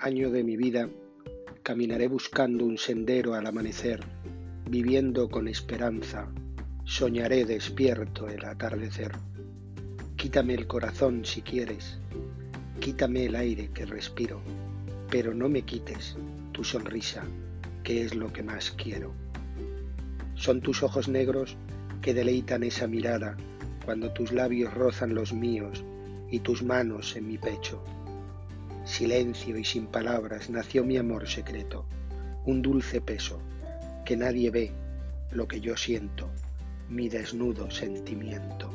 año de mi vida caminaré buscando un sendero al amanecer, viviendo con esperanza, soñaré despierto el atardecer. Quítame el corazón si quieres, quítame el aire que respiro, pero no me quites tu sonrisa, que es lo que más quiero. Son tus ojos negros que deleitan esa mirada cuando tus labios rozan los míos y tus manos en mi pecho. Silencio y sin palabras nació mi amor secreto, un dulce peso, que nadie ve lo que yo siento, mi desnudo sentimiento.